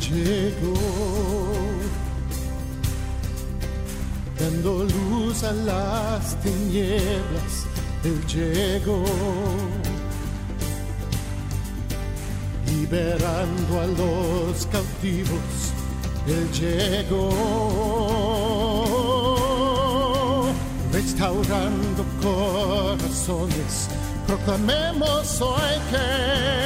llegó, dando luz a las tinieblas, Él llegó, liberando a los cautivos, Él llegó, restaurando corazones, proclamemos hoy que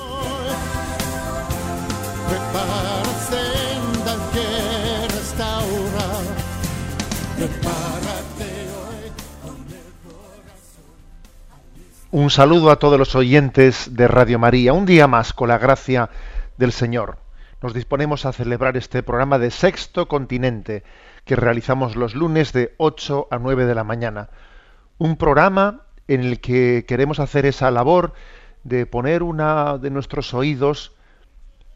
Un saludo a todos los oyentes de Radio María. Un día más, con la gracia del Señor, nos disponemos a celebrar este programa de Sexto Continente que realizamos los lunes de 8 a 9 de la mañana. Un programa en el que queremos hacer esa labor de poner una de nuestros oídos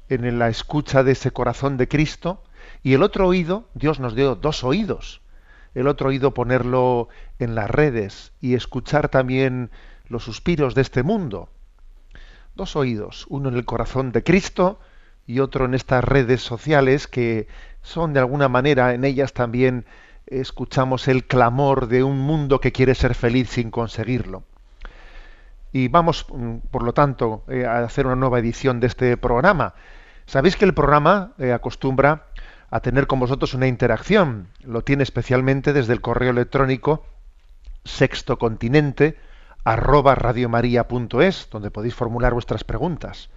en la escucha de ese corazón de Cristo y el otro oído, Dios nos dio dos oídos, el otro oído ponerlo en las redes y escuchar también los suspiros de este mundo. Dos oídos, uno en el corazón de Cristo y otro en estas redes sociales que son de alguna manera, en ellas también escuchamos el clamor de un mundo que quiere ser feliz sin conseguirlo. Y vamos, mm, por lo tanto, eh, a hacer una nueva edición de este programa. Sabéis que el programa eh, acostumbra a tener con vosotros una interacción. Lo tiene especialmente desde el correo electrónico sexto continente arroba radiomaria.es, donde podéis formular vuestras preguntas.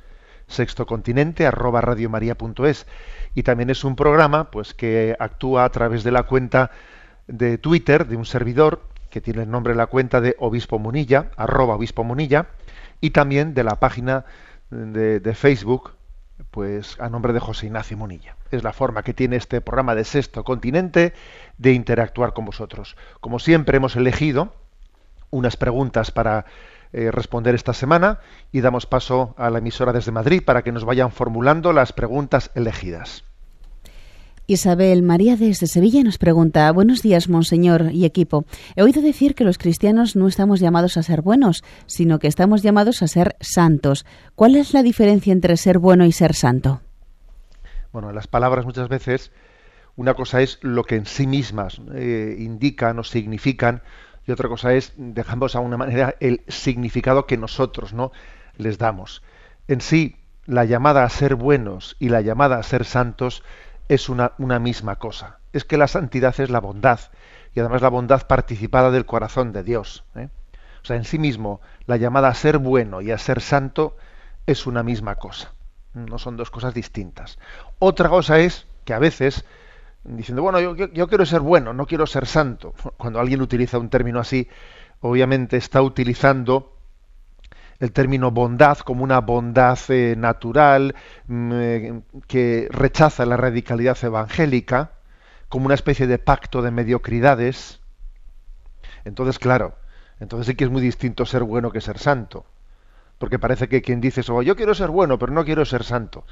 Sexto Continente arroba radiomaria.es. Y también es un programa pues, que actúa a través de la cuenta de Twitter de un servidor que tiene el nombre de la cuenta de Obispo Munilla, arroba Obispo Munilla, y también de la página de, de Facebook, pues a nombre de José Ignacio Munilla. Es la forma que tiene este programa de Sexto Continente de interactuar con vosotros. Como siempre hemos elegido unas preguntas para eh, responder esta semana y damos paso a la emisora desde Madrid para que nos vayan formulando las preguntas elegidas. Isabel María desde Sevilla nos pregunta, buenos días, monseñor y equipo. He oído decir que los cristianos no estamos llamados a ser buenos, sino que estamos llamados a ser santos. ¿Cuál es la diferencia entre ser bueno y ser santo? Bueno, las palabras muchas veces, una cosa es lo que en sí mismas eh, indican o significan, y otra cosa es, dejamos a una manera el significado que nosotros ¿no? les damos. En sí, la llamada a ser buenos y la llamada a ser santos es una, misma cosa. Es que la santidad es la bondad, y además la bondad participada del corazón de Dios. ¿eh? O sea, en sí mismo, la llamada a ser bueno y a ser santo es una misma cosa. No son dos cosas distintas. Otra cosa es que a veces diciendo, bueno, yo, yo, quiero ser bueno, no quiero ser santo. Cuando alguien utiliza un término así, obviamente está utilizando el término bondad como una bondad eh, natural mm, eh, que rechaza la radicalidad evangélica, como una especie de pacto de mediocridades. Entonces, claro, entonces sí que es muy distinto ser bueno que ser santo. Porque parece que quien dice eso, yo quiero ser bueno, pero no quiero ser santo.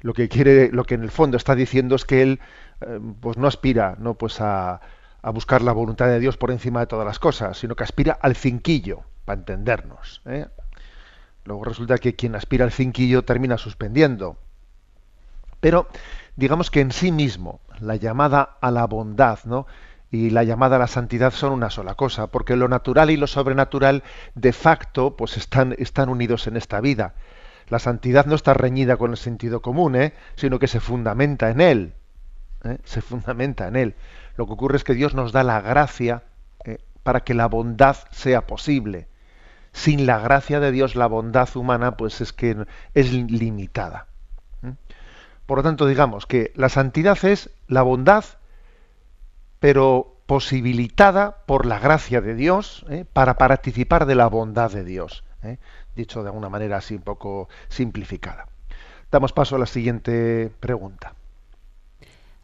Lo que quiere, lo que en el fondo está diciendo es que él eh, pues no aspira no pues a, a, buscar la voluntad de Dios por encima de todas las cosas, sino que aspira al cinquillo, para entendernos. ¿eh? Luego resulta que quien aspira al cinquillo termina suspendiendo. Pero digamos que en sí mismo la llamada a la bondad, ¿no? y la llamada a la santidad son una sola cosa, porque lo natural y lo sobrenatural de facto pues están, están unidos en esta vida. La santidad no está reñida con el sentido común, ¿eh? sino que se fundamenta en él. ¿eh? se fundamenta en él. Lo que ocurre es que Dios nos da la gracia ¿eh? para que la bondad sea posible. Sin la gracia de Dios, la bondad humana, pues es que es limitada. Por lo tanto, digamos que la santidad es la bondad, pero posibilitada por la gracia de Dios para participar de la bondad de Dios. Dicho de alguna manera así un poco simplificada. Damos paso a la siguiente pregunta.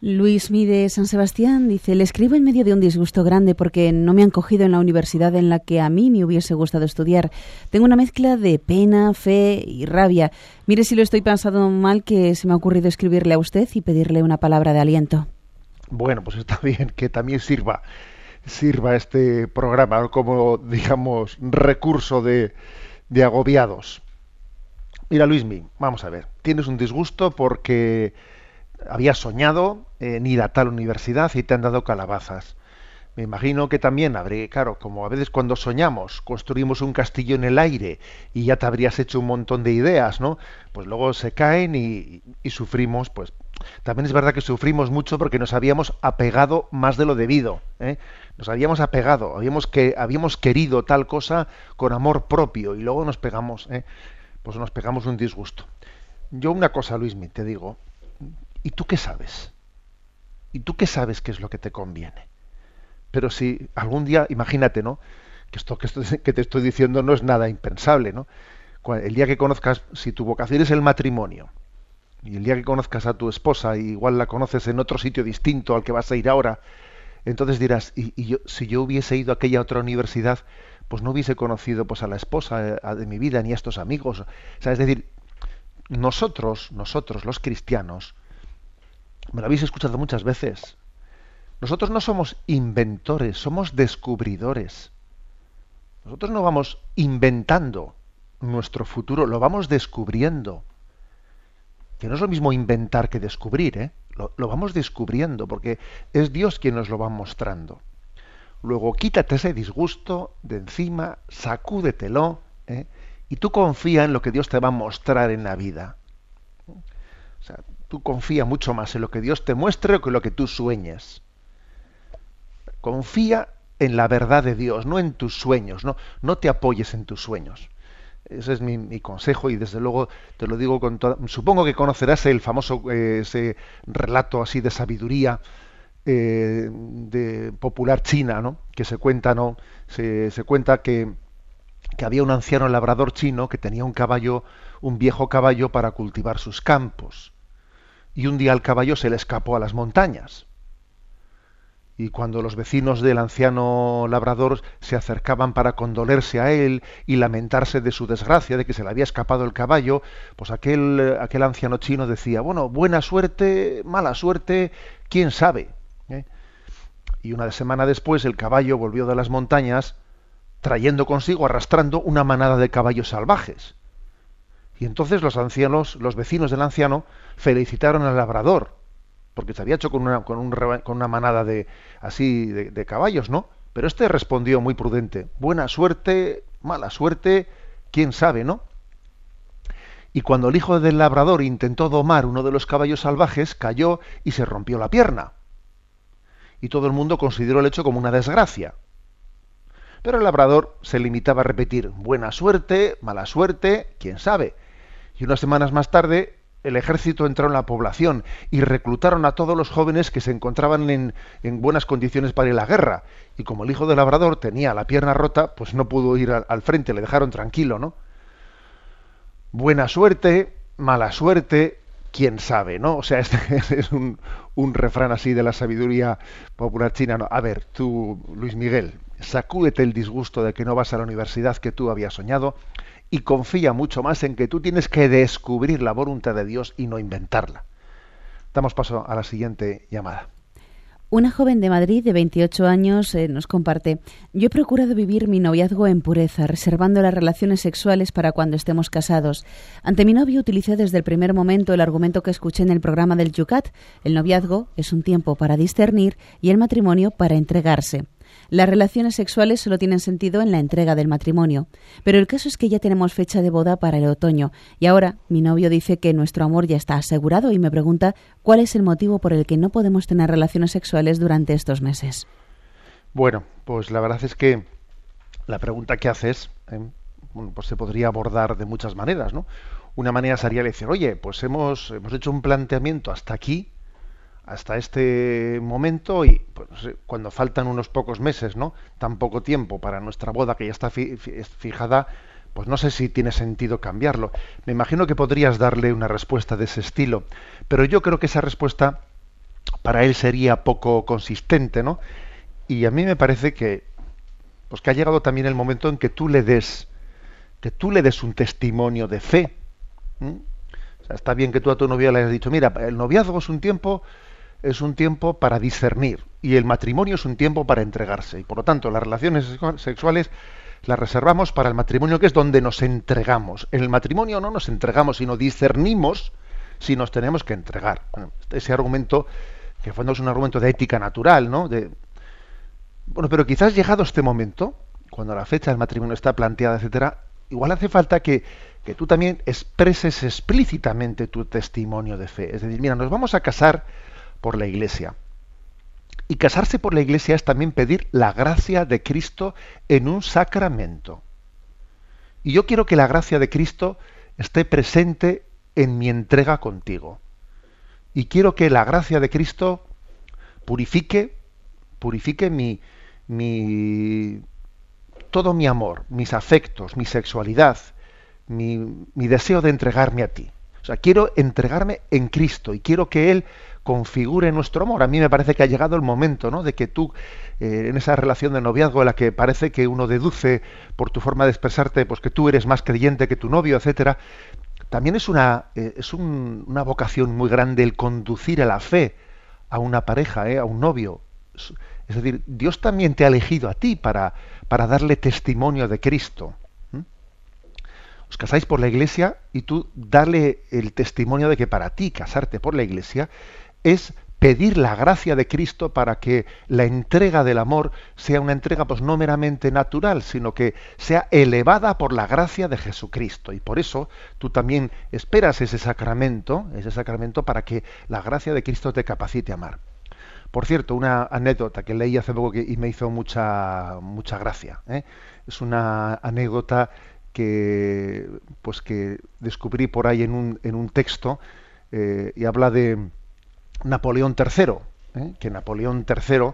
Luis Mide San Sebastián dice, le escribo en medio de un disgusto grande porque no me han cogido en la universidad en la que a mí me hubiese gustado estudiar. Tengo una mezcla de pena, fe y rabia. Mire si lo estoy pensando mal que se me ha ocurrido escribirle a usted y pedirle una palabra de aliento. Bueno, pues está bien que también sirva sirva este programa como, digamos, recurso de, de agobiados. Mira, Luismi, vamos a ver. Tienes un disgusto porque habías soñado en ir a tal universidad y te han dado calabazas. Me imagino que también habría, claro, como a veces cuando soñamos, construimos un castillo en el aire y ya te habrías hecho un montón de ideas, ¿no? Pues luego se caen y, y sufrimos, pues también es verdad que sufrimos mucho porque nos habíamos apegado más de lo debido. ¿eh? Nos habíamos apegado, habíamos, que, habíamos querido tal cosa con amor propio y luego nos pegamos, ¿eh? pues nos pegamos un disgusto. Yo una cosa, Luismi, te digo, ¿y tú qué sabes? ¿Y tú qué sabes qué es lo que te conviene? Pero si algún día, imagínate, ¿no? Que esto, que te estoy diciendo no es nada impensable, ¿no? El día que conozcas, si tu vocación es el matrimonio, y el día que conozcas a tu esposa, igual la conoces en otro sitio distinto al que vas a ir ahora, entonces dirás, y, yo, si yo hubiese ido a aquella otra universidad, pues no hubiese conocido pues a la esposa eh, de mi vida ni a estos amigos. O sea, es decir, nosotros, nosotros los cristianos, me lo habéis escuchado muchas veces, nosotros no somos inventores, somos descubridores. Nosotros no vamos inventando nuestro futuro, lo vamos descubriendo. Que no es lo mismo inventar que descubrir, ¿eh? Lo, vamos descubriendo porque es Dios quien nos lo va mostrando. Luego quítate ese disgusto de encima, sacúdetelo ¿eh? y tú confía en lo que Dios te va a mostrar en la vida. O sea, tú confía mucho más en lo que Dios te muestre que en lo que tú sueñes. Confía en la verdad de Dios, no en tus sueños, no, no te apoyes en tus sueños. Ese es mi, consejo y desde luego te lo digo con toda... Supongo que conocerás el famoso eh, ese relato así de sabiduría eh, de popular china, ¿no? Que se cuenta, ¿no? Se, se cuenta que, que había un anciano labrador chino que tenía un caballo, un viejo caballo para cultivar sus campos. Y un día el caballo se le escapó a las montañas y cuando los vecinos del anciano labrador se acercaban para condolerse a él y lamentarse de su desgracia, de que se le había escapado el caballo, pues aquel, aquel anciano chino decía, bueno, buena suerte, mala suerte, quién sabe. ¿eh? Y una semana después el caballo volvió de las montañas trayendo consigo, arrastrando una manada de caballos salvajes. Y entonces los ancianos, los vecinos del anciano, felicitaron al labrador, porque se había hecho con una, con, un, con una manada de así de, caballos, ¿no? Pero este respondió muy prudente, buena suerte, mala suerte, quién sabe, ¿no? Y cuando el hijo del labrador intentó domar uno de los caballos salvajes, cayó y se rompió la pierna. Y todo el mundo consideró el hecho como una desgracia. Pero el labrador se limitaba a repetir, buena suerte, mala suerte, quién sabe. Y unas semanas más tarde el ejército entró en la población y reclutaron a todos los jóvenes que se encontraban en, buenas condiciones para ir a la guerra. Y como el hijo del labrador tenía la pierna rota, pues no pudo ir al, frente, le dejaron tranquilo, ¿no? Buena suerte, mala suerte, quién sabe, ¿no? O sea, este es un, un refrán así de la sabiduría popular china. A ver, tú, Luis Miguel, sacúdete el disgusto de que no vas a la universidad que tú habías soñado y confía mucho más en que tú tienes que descubrir la voluntad de Dios y no inventarla. Damos paso a la siguiente llamada. Una joven de Madrid de 28 años eh, nos comparte, yo he procurado vivir mi noviazgo en pureza, reservando las relaciones sexuales para cuando estemos casados. Ante mi novio utilicé desde el primer momento el argumento que escuché en el programa del Yucat, el noviazgo es un tiempo para discernir y el matrimonio para entregarse. Las relaciones sexuales solo tienen sentido en la entrega del matrimonio, pero el caso es que ya tenemos fecha de boda para el otoño y ahora mi novio dice que nuestro amor ya está asegurado y me pregunta cuál es el motivo por el que no podemos tener relaciones sexuales durante estos meses. Bueno, pues la verdad es que la pregunta que haces ¿eh? pues se podría abordar de muchas maneras, ¿no? Una manera sería decir, oye, pues hemos, hemos hecho un planteamiento hasta aquí, hasta este momento y pues, cuando faltan unos pocos meses, ¿no? Tan poco tiempo para nuestra boda que ya está fijada, pues no sé si tiene sentido cambiarlo. Me imagino que podrías darle una respuesta de ese estilo, pero yo creo que esa respuesta para él sería poco consistente, ¿no? Y a mí me parece que, pues que ha llegado también el momento en que tú le des, que tú le des un testimonio de fe. Está bien que tú a tu novia le hayas dicho, mira, el noviazgo es un tiempo, es un tiempo para discernir y el matrimonio es un tiempo para entregarse. Y por lo tanto, las relaciones sexuales las reservamos para el matrimonio, que es donde nos entregamos. En el matrimonio no nos entregamos, sino discernimos si nos tenemos que entregar. ese argumento, que en es un argumento de ética natural, ¿no? De, bueno, pero quizás llegado este momento, cuando la fecha del matrimonio está planteada, etcétera, igual hace falta que, que tú también expreses explícitamente tu testimonio de fe. Es decir, mira, nos vamos a casar por la iglesia. Y casarse por la iglesia es también pedir la gracia de Cristo en un sacramento. Y yo quiero que la gracia de Cristo esté presente en mi entrega contigo. Y quiero que la gracia de Cristo purifique, purifique mi, mi todo mi amor, mis afectos, mi sexualidad, mi, mi deseo de entregarme a ti. O sea, quiero entregarme en Cristo y quiero que Él configure nuestro amor. A mí me parece que ha llegado el momento, ¿no? De que tú, eh, en esa relación de noviazgo en la que parece que uno deduce por tu forma de expresarte, pues que tú eres más creyente que tu novio, etcétera, también es una, eh, es una vocación muy grande el conducir a la fe a una pareja, ¿eh? a un novio. Es decir, Dios también te ha elegido a ti para, para darle testimonio de Cristo. Os casáis por la iglesia y tú darle el testimonio de que para ti casarte por la iglesia es pedir la gracia de Cristo para que la entrega del amor sea una entrega pues no meramente natural, sino que sea elevada por la gracia de Jesucristo. Y por eso tú también esperas ese sacramento, ese sacramento para que la gracia de Cristo te capacite a amar. Por cierto, una anécdota que leí hace poco y me hizo mucha mucha gracia. ¿eh? Es una anécdota que pues que descubrí por ahí en un, en un texto eh, y habla de Napoleón III, ¿eh? que Napoleón III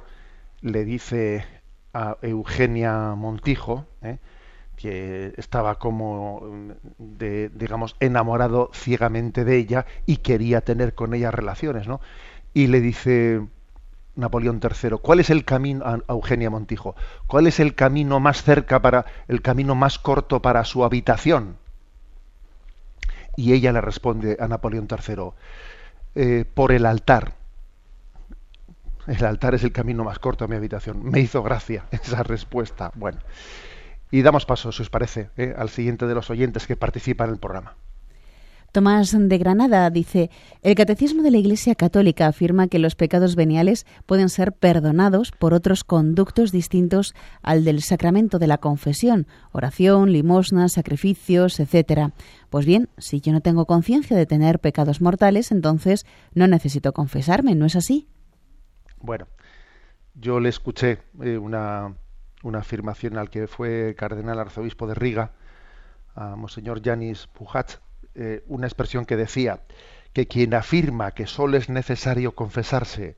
le dice a Eugenia Montijo, ¿eh? que estaba como, de, digamos, enamorado ciegamente de ella y quería tener con ella relaciones, ¿no? Y le dice Napoleón III, ¿cuál es el camino, a Eugenia Montijo, cuál es el camino más cerca para, el camino más corto para su habitación? Y ella le responde a Napoleón III, eh, por el altar. El altar es el camino más corto a mi habitación. Me hizo gracia esa respuesta. Bueno, y damos paso, si os parece, eh, al siguiente de los oyentes que participan en el programa. Tomás de Granada dice, el Catecismo de la Iglesia Católica afirma que los pecados veniales pueden ser perdonados por otros conductos distintos al del sacramento de la confesión, oración, limosna, sacrificios, etc. Pues bien, si yo no tengo conciencia de tener pecados mortales, entonces no necesito confesarme, ¿no es así? Bueno, yo le escuché eh, una, una afirmación al que fue cardenal arzobispo de Riga, a Monseñor Yanis Pujat, eh, una expresión que decía que quien afirma que solo es necesario confesarse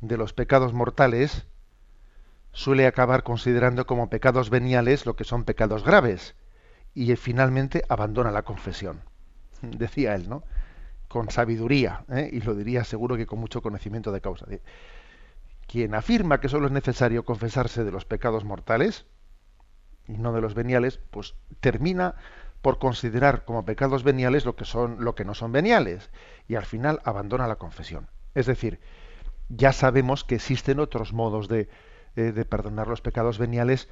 de los pecados mortales suele acabar considerando como pecados veniales lo que son pecados graves y finalmente abandona la confesión. Decía él, ¿no? Con sabiduría, ¿eh? y lo diría seguro que con mucho conocimiento de causa. Quien afirma que solo es necesario confesarse de los pecados mortales y no de los veniales, pues termina por considerar como pecados veniales lo que son lo que no son veniales y al final abandona la confesión. Es decir, ya sabemos que existen otros modos de, eh, de perdonar los pecados veniales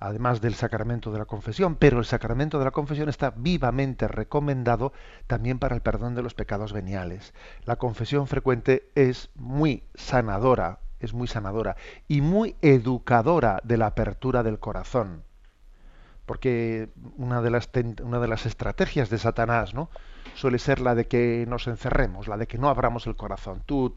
además del sacramento de la confesión, pero el sacramento de la confesión está vivamente recomendado también para el perdón de los pecados veniales. La confesión frecuente es muy sanadora, es muy sanadora y muy educadora de la apertura del corazón porque una de las una de las estrategias de Satanás, ¿no? suele ser la de que nos encerremos, la de que no abramos el corazón, tú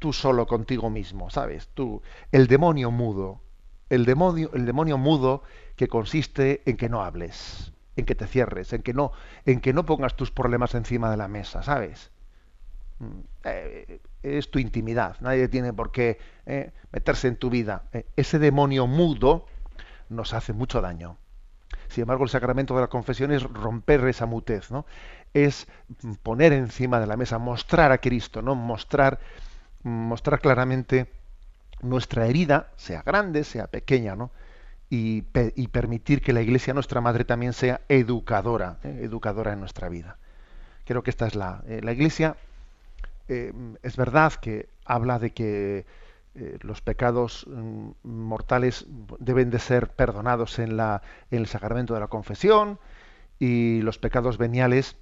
tú solo contigo mismo, ¿sabes? Tú el demonio mudo, el demonio el demonio mudo que consiste en que no hables, en que te cierres, en que no en que no pongas tus problemas encima de la mesa, ¿sabes? Mm, eh, es tu intimidad, nadie tiene por qué eh, meterse en tu vida. Eh, ese demonio mudo nos hace mucho daño. Sin embargo, el sacramento de la confesión es romper esa mutez, ¿no? Es poner encima de la mesa, mostrar a Cristo, ¿no? Mostrar mostrar claramente nuestra herida, sea grande, sea pequeña, ¿no? Y, permitir que la Iglesia, nuestra madre, también sea educadora, ¿eh? educadora en nuestra vida. Creo que esta es la... Eh, la Iglesia eh, es verdad que habla de que los pecados mm, mortales deben de ser perdonados en, la, en el sacramento de la confesión y los pecados veniales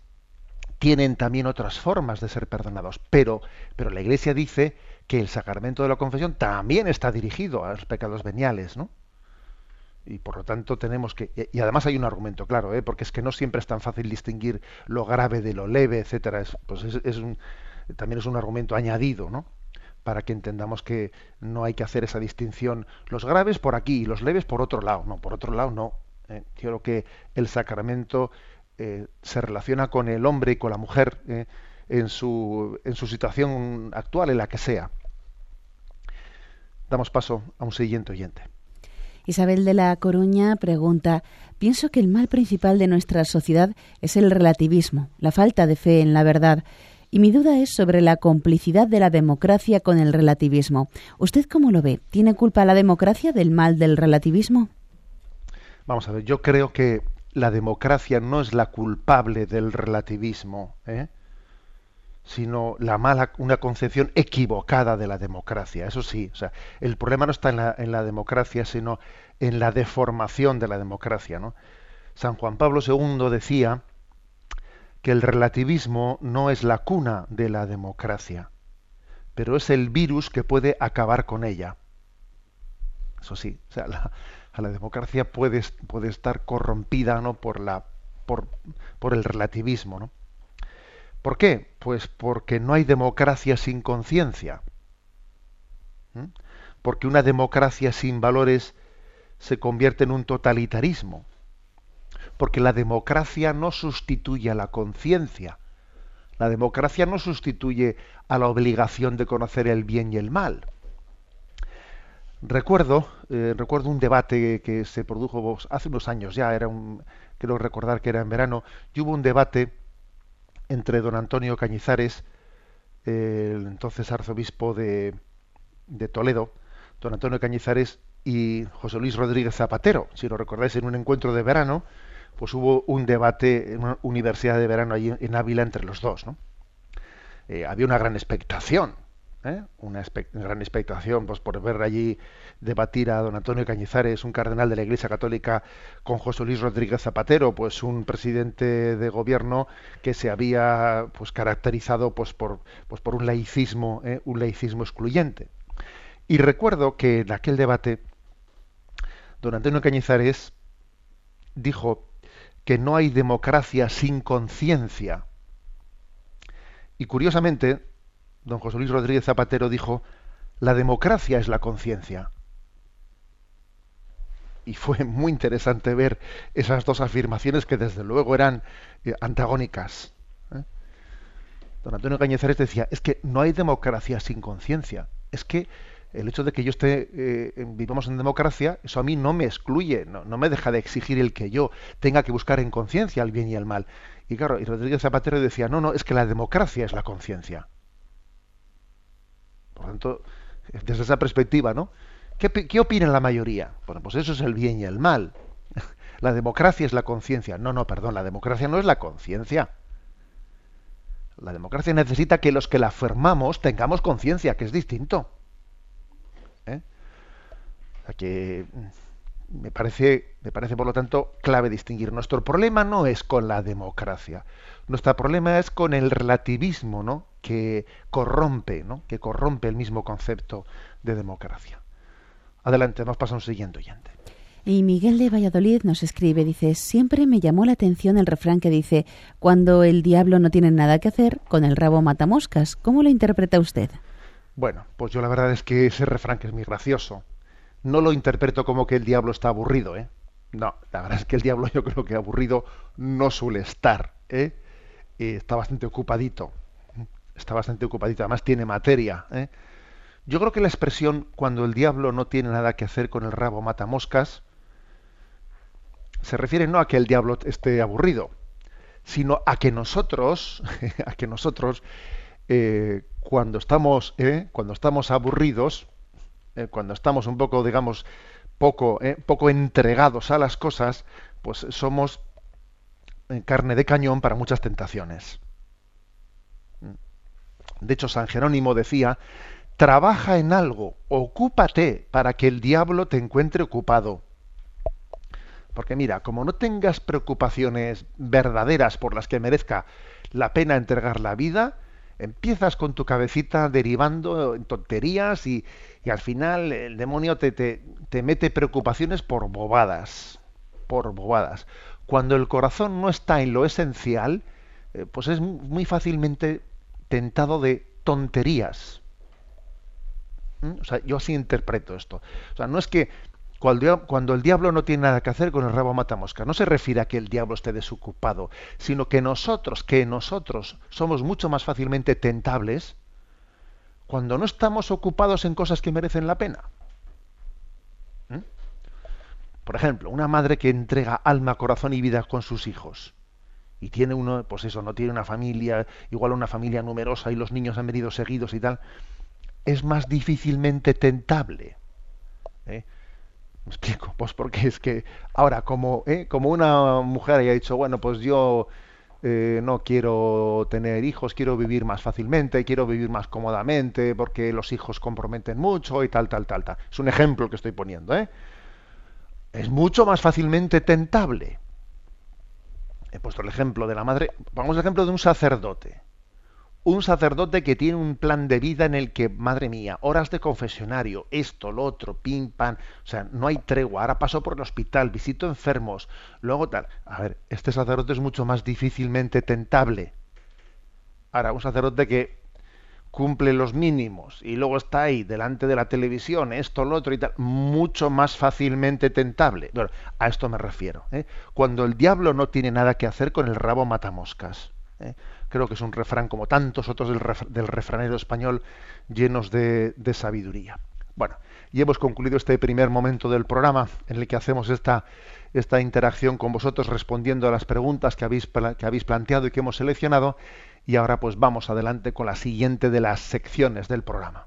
tienen también otras formas de ser perdonados. Pero, pero la Iglesia dice que el sacramento de la confesión también está dirigido a los pecados veniales, ¿no? Y por lo tanto tenemos que y además hay un argumento claro, ¿eh? porque es que no siempre es tan fácil distinguir lo grave de lo leve, etcétera. Es, pues es, también es un argumento añadido, ¿no? Para que entendamos que no hay que hacer esa distinción los graves por aquí y los leves por otro lado. No, por otro lado no. ¿eh? Quiero que el sacramento eh, se relaciona con el hombre y con la mujer eh, en, su, en su situación actual, en la que sea. Damos paso a un siguiente oyente. Isabel de la Coruña pregunta, pienso que el mal principal de nuestra sociedad es el relativismo, la falta de fe en la verdad. Y mi duda es sobre la complicidad de la democracia con el relativismo. ¿Usted cómo lo ve? ¿Tiene culpa la democracia del mal del relativismo? Vamos a ver, yo creo que la democracia no es la culpable del relativismo, ¿eh? sino la mala, una concepción equivocada de la democracia. Eso sí, o sea, el problema no está en la, en la democracia, sino en la deformación de la democracia. ¿no? San Juan Pablo II decía que el relativismo no es la cuna de la democracia, pero es el virus que puede acabar con ella. Eso sí, o sea, la, a la democracia puede, estar corrompida ¿no? por, la, por, por el relativismo. ¿no? ¿Por qué? Pues porque no hay democracia sin conciencia. Porque una democracia sin valores se convierte en un totalitarismo. Porque la democracia no sustituye a la conciencia. La democracia no sustituye a la obligación de conocer el bien y el mal. Recuerdo, eh, recuerdo un debate que se produjo hace unos años ya, era un, creo recordar que era en verano, y hubo un debate entre don Antonio Cañizares, el entonces arzobispo de, de Toledo, don Antonio Cañizares y José Luis Rodríguez Zapatero. Si lo recordáis, en un encuentro de verano, pues hubo un debate en una universidad de verano allí en Ávila entre los dos. ¿no? Eh, había una gran expectación ¿eh? una gran expectación pues, por ver allí debatir a don Antonio Cañizares, un cardenal de la Iglesia Católica, con José Luis Rodríguez Zapatero, pues un presidente de gobierno que se había pues caracterizado pues por, pues, por un laicismo, ¿eh? un laicismo excluyente. Y recuerdo que en aquel debate don Antonio Cañizares dijo que no hay democracia sin conciencia. Y curiosamente, don José Luis Rodríguez Zapatero dijo, la democracia es la conciencia. Y fue muy interesante ver esas dos afirmaciones que desde luego eran eh, antagónicas. ¿eh? Don Antonio Cañizares decía, es que no hay democracia sin conciencia. Es que el hecho de que yo esté, eh, vivamos en democracia, eso a mí no me excluye, no, me deja de exigir el que yo tenga que buscar en conciencia el bien y el mal. Y claro, y Rodríguez Zapatero decía, no, no, es que la democracia es la conciencia. Por lo tanto, desde esa perspectiva, ¿no? ¿Qué, ¿Qué opina la mayoría? Bueno, pues eso es el bien y el mal. La democracia es la conciencia. No, no, perdón, la democracia no es la conciencia. La democracia necesita que los que la afirmamos tengamos conciencia, que es distinto. Que mm, me parece, me parece, por lo tanto, clave distinguir. Nuestro problema no es con la democracia. Nuestro problema es con el relativismo, ¿no? que corrompe, ¿no? que corrompe el mismo concepto de democracia. Adelante, nos pasa un siguiente oyente. Y Miguel de Valladolid nos escribe, dice, siempre me llamó la atención el refrán que dice, cuando el diablo no tiene nada que hacer, con el rabo mata moscas. ¿Cómo lo interpreta usted? Bueno, pues yo la verdad es que ese refrán que es muy gracioso. No lo interpreto como que el diablo está aburrido, ¿eh? No, la verdad es que el diablo yo creo que aburrido no suele estar, ¿eh? está bastante ocupadito está bastante ocupadito, además tiene materia. ¿eh? Yo creo que la expresión cuando el diablo no tiene nada que hacer con el rabo mata moscas se refiere no a que el diablo esté aburrido, sino a que nosotros, a que nosotros eh, cuando estamos, eh, cuando estamos aburridos, eh, cuando estamos un poco, digamos, poco, poco entregados a las cosas, pues somos carne de cañón para muchas tentaciones. De hecho, San Jerónimo decía, trabaja en algo, ocúpate para que el diablo te encuentre ocupado. Porque mira, como no tengas preocupaciones verdaderas por las que merezca la pena entregar la vida, empiezas con tu cabecita derivando en tonterías y, al final el demonio te, te, mete preocupaciones por bobadas, por bobadas. Cuando el corazón no está en lo esencial, eh, pues es muy fácilmente tentado de tonterías. ¿Mm? O sea, yo así interpreto esto. O sea, no es que cuando, el diablo no tiene nada que hacer con el rabo matamosca, no se refiere a que el diablo esté desocupado, sino que nosotros, que nosotros somos mucho más fácilmente tentables cuando no estamos ocupados en cosas que merecen la pena. ¿Mm? Por ejemplo, una madre que entrega alma, corazón y vida con sus hijos y tiene uno, pues eso, no tiene una familia, igual una familia numerosa y los niños han venido seguidos y tal, es más difícilmente tentable. ¿eh? ¿Me explico? Pues porque es que ahora, como, ¿eh? como una mujer haya dicho, bueno, pues yo eh, no quiero tener hijos, quiero vivir más fácilmente, quiero vivir más cómodamente, porque los hijos comprometen mucho y tal, tal, tal, tal. Es un ejemplo que estoy poniendo, ¿eh? Es mucho más fácilmente tentable. He puesto el ejemplo de la madre. Pongamos el ejemplo de un sacerdote un sacerdote que tiene un plan de vida en el que, madre mía, horas de confesionario, esto, lo otro, pim, pam, o sea, no hay tregua, ahora paso por el hospital, visito enfermos, luego tal. A ver, este sacerdote es mucho más difícilmente tentable. Ahora, un sacerdote que cumple los mínimos y luego está ahí delante de la televisión, esto, lo otro y tal, mucho más fácilmente tentable. Bueno, a esto me refiero. ¿eh? Cuando el diablo no tiene nada que hacer con el rabo matamoscas. ¿eh? Creo que es un refrán como tantos otros del, refranero español llenos de, sabiduría. Bueno, y hemos concluido este primer momento del programa en el que hacemos esta, interacción con vosotros respondiendo a las preguntas que habéis planteado y que hemos seleccionado. Y ahora pues vamos adelante con la siguiente de las secciones del programa.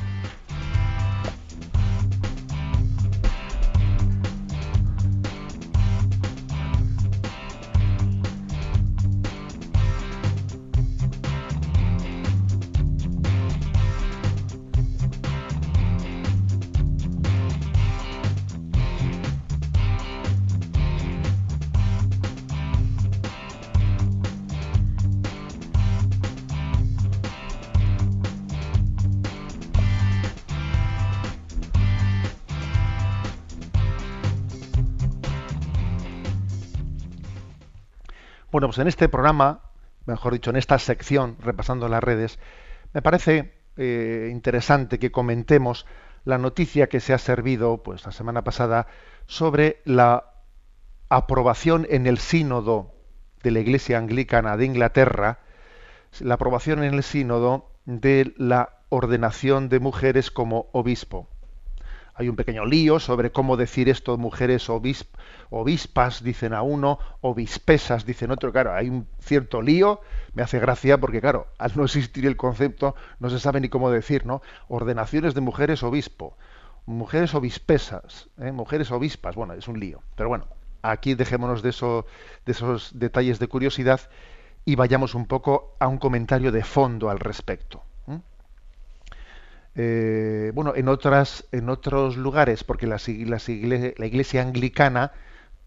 Bueno, pues en este programa, mejor dicho, en esta sección, repasando las redes, me parece eh, interesante que comentemos la noticia que se ha servido, pues la semana pasada, sobre la aprobación en el sínodo de la Iglesia Anglicana de Inglaterra, la aprobación en el sínodo de la ordenación de mujeres como obispo hay un pequeño lío sobre cómo decir esto mujeres obispas, dicen a uno, obispesas, dicen otro. Claro, hay un cierto lío, me hace gracia porque, claro, al no existir el concepto, no se sabe ni cómo decir, ¿no? Ordenaciones de mujeres obispo, mujeres obispesas, ¿eh? mujeres obispas, bueno, es un lío. Pero bueno, aquí dejémonos de, eso, de esos detalles de curiosidad y vayamos un poco a un comentario de fondo al respecto. Eh, bueno, en otras, en otros lugares, porque la, iglesia, anglicana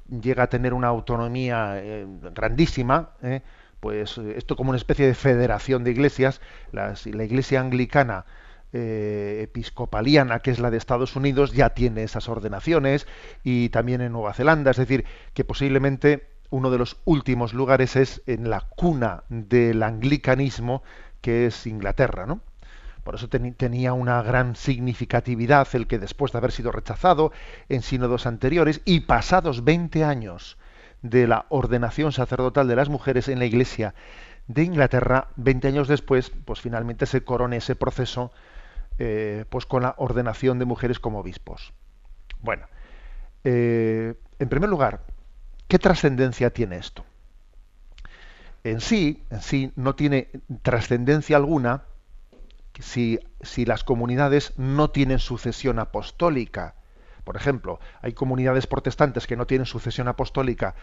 llega a tener una autonomía eh, grandísima, eh, pues esto como una especie de federación de iglesias, la iglesia anglicana episcopaliana, que es la de Estados Unidos, ya tiene esas ordenaciones, y también en Nueva Zelanda, es decir, que posiblemente uno de los últimos lugares es en la cuna del anglicanismo, que es Inglaterra, ¿no? Por eso tenía una gran significatividad el que después de haber sido rechazado en sínodos anteriores y pasados 20 años de la ordenación sacerdotal de las mujeres en la Iglesia de Inglaterra, 20 años después, pues finalmente se corone ese proceso eh, pues con la ordenación de mujeres como obispos. Bueno, eh, en primer lugar, ¿qué trascendencia tiene esto? En sí, en sí no tiene trascendencia alguna si, las comunidades no tienen sucesión apostólica. Por ejemplo, hay comunidades protestantes que no tienen sucesión apostólica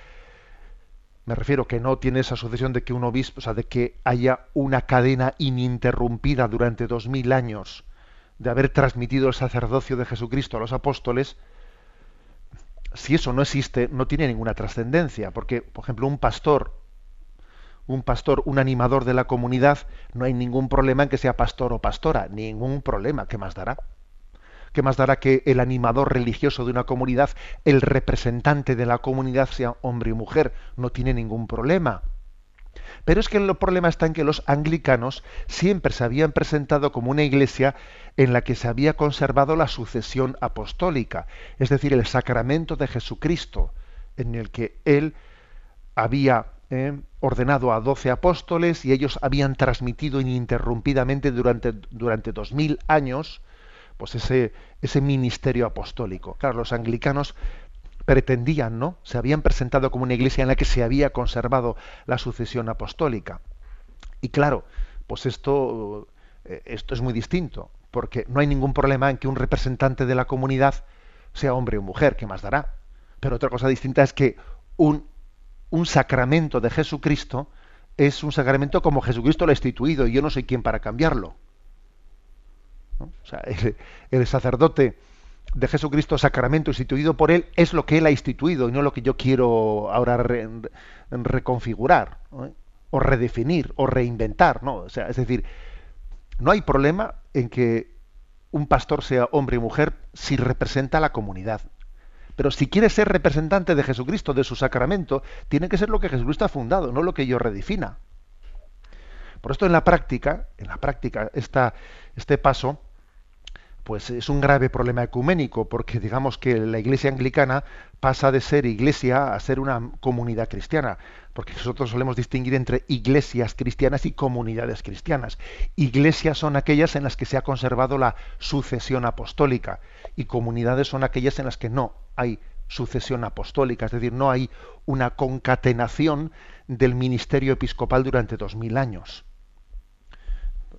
me refiero que no tiene esa sucesión de que un obispo, o sea, de que haya una cadena ininterrumpida durante dos mil años de haber transmitido el sacerdocio de Jesucristo a los apóstoles, si eso no existe, no tiene ninguna trascendencia, porque, por ejemplo, un pastor, un pastor, un animador de la comunidad, no hay ningún problema en que sea pastor o pastora, ningún problema, ¿qué más dará? ¿Qué más dará que el animador religioso de una comunidad, el representante de la comunidad sea hombre y mujer? No tiene ningún problema. Pero es que el problema está en que los anglicanos siempre se habían presentado como una iglesia en la que se había conservado la sucesión apostólica, es decir, el sacramento de Jesucristo, en el que él había eh, ordenado a doce apóstoles y ellos habían transmitido ininterrumpidamente durante, durante dos mil años pues ese, ese ministerio apostólico. Claro, los anglicanos pretendían, ¿no? Se habían presentado como una iglesia en la que se había conservado la sucesión apostólica. Y claro, pues esto, eh, esto es muy distinto, porque no hay ningún problema en que un representante de la comunidad sea hombre o mujer, ¿qué más dará? Pero otra cosa distinta es que un, un sacramento de Jesucristo es un sacramento como Jesucristo lo ha instituido y yo no soy quien para cambiarlo. O sea, el, sacerdote de Jesucristo, sacramento instituido por él, es lo que él ha instituido y no lo que yo quiero ahora reconfigurar, o redefinir, o reinventar. ¿no? Es decir, no hay problema en que un pastor sea hombre y mujer si representa a la comunidad. Pero si quiere ser representante de Jesucristo, de su sacramento, tiene que ser lo que Jesucristo ha fundado, no lo que yo redefina. Por esto en la práctica, en la práctica, este paso pues es un grave problema ecuménico, porque digamos que la iglesia anglicana pasa de ser iglesia a ser una comunidad cristiana, porque nosotros solemos distinguir entre iglesias cristianas y comunidades cristianas. Iglesias son aquellas en las que se ha conservado la sucesión apostólica y comunidades son aquellas en las que no hay sucesión apostólica, es decir, no hay una concatenación del ministerio episcopal durante dos mil años.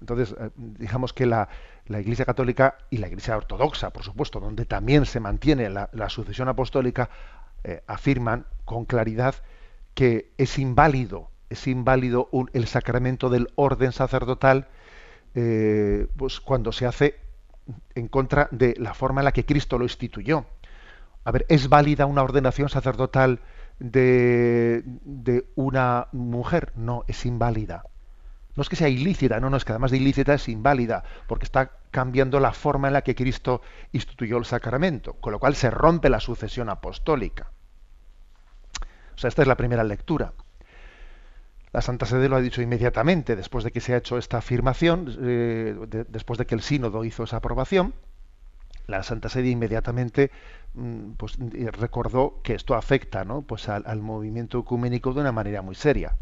Entonces, eh, digamos que la, Iglesia Católica y la Iglesia Ortodoxa, por supuesto, donde también se mantiene la, sucesión apostólica, eh, afirman con claridad que es inválido, es inválido el sacramento del orden sacerdotal, eh, pues cuando se hace en contra de la forma en la que Cristo lo instituyó. A ver, ¿es válida una ordenación sacerdotal de, de una mujer? No, es inválida. No es que sea ilícita, no, no, es que además de ilícita es inválida, porque está cambiando la forma en la que Cristo instituyó el sacramento, con lo cual se rompe la sucesión apostólica. O sea, esta es la primera lectura. La Santa Sede lo ha dicho inmediatamente, después de que se ha hecho esta afirmación, eh, después de que el sínodo hizo esa aprobación, la Santa Sede inmediatamente mm, pues, recordó que esto afecta ¿no? pues al, al movimiento ecuménico de una manera muy seria.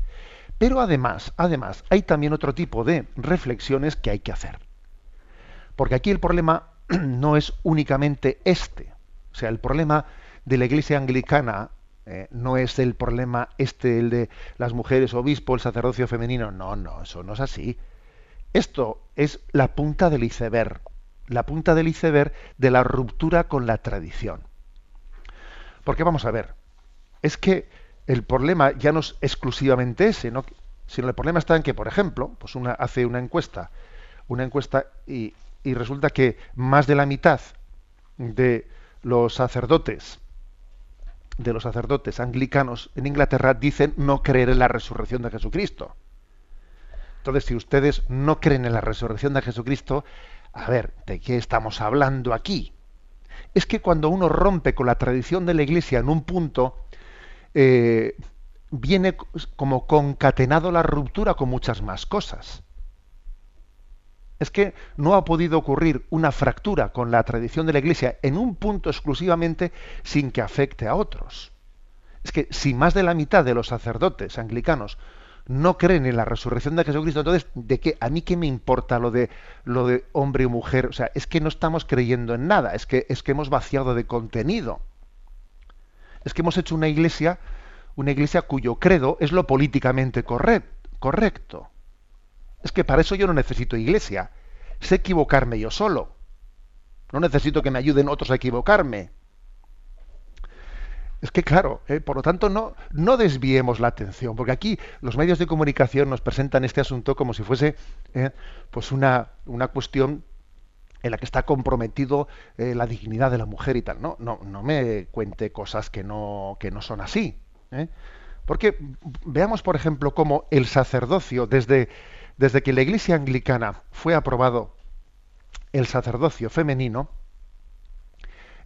Pero además, además, hay también otro tipo de reflexiones que hay que hacer. Porque aquí el problema no es únicamente este. O sea, el problema de la iglesia anglicana eh, no es el problema este, el de las mujeres obispo, el sacerdocio femenino. No, no, eso no es así. Esto es la punta del iceberg. La punta del iceberg de la ruptura con la tradición. Porque vamos a ver, es que el problema ya no es exclusivamente ese, ¿no? sino el problema está en que, por ejemplo, pues una hace una encuesta, una encuesta y, y resulta que más de la mitad de los sacerdotes de los sacerdotes anglicanos en Inglaterra dicen no creer en la resurrección de Jesucristo. Entonces, si ustedes no creen en la resurrección de Jesucristo, a ver, ¿de qué estamos hablando aquí? Es que cuando uno rompe con la tradición de la Iglesia en un punto, eh, viene como concatenado la ruptura con muchas más cosas. Es que no ha podido ocurrir una fractura con la tradición de la Iglesia en un punto exclusivamente sin que afecte a otros. Es que si más de la mitad de los sacerdotes anglicanos no creen en la resurrección de Jesucristo, entonces, ¿de qué? ¿A mí qué me importa lo de lo de hombre y mujer? O sea, es que no estamos creyendo en nada, es que es que hemos vaciado de contenido. Es que hemos hecho una iglesia, una iglesia cuyo credo es lo políticamente correcto. Es que para eso yo no necesito iglesia. Sé equivocarme yo solo. No necesito que me ayuden otros a equivocarme. Es que claro, eh, por lo tanto no, no desviemos la atención, porque aquí los medios de comunicación nos presentan este asunto como si fuese eh, pues una, una cuestión en la que está comprometido eh, la dignidad de la mujer y tal. No, no, no me cuente cosas que no, que no son así. Porque veamos, por ejemplo, cómo el sacerdocio, desde, desde que la Iglesia anglicana fue aprobado el sacerdocio femenino,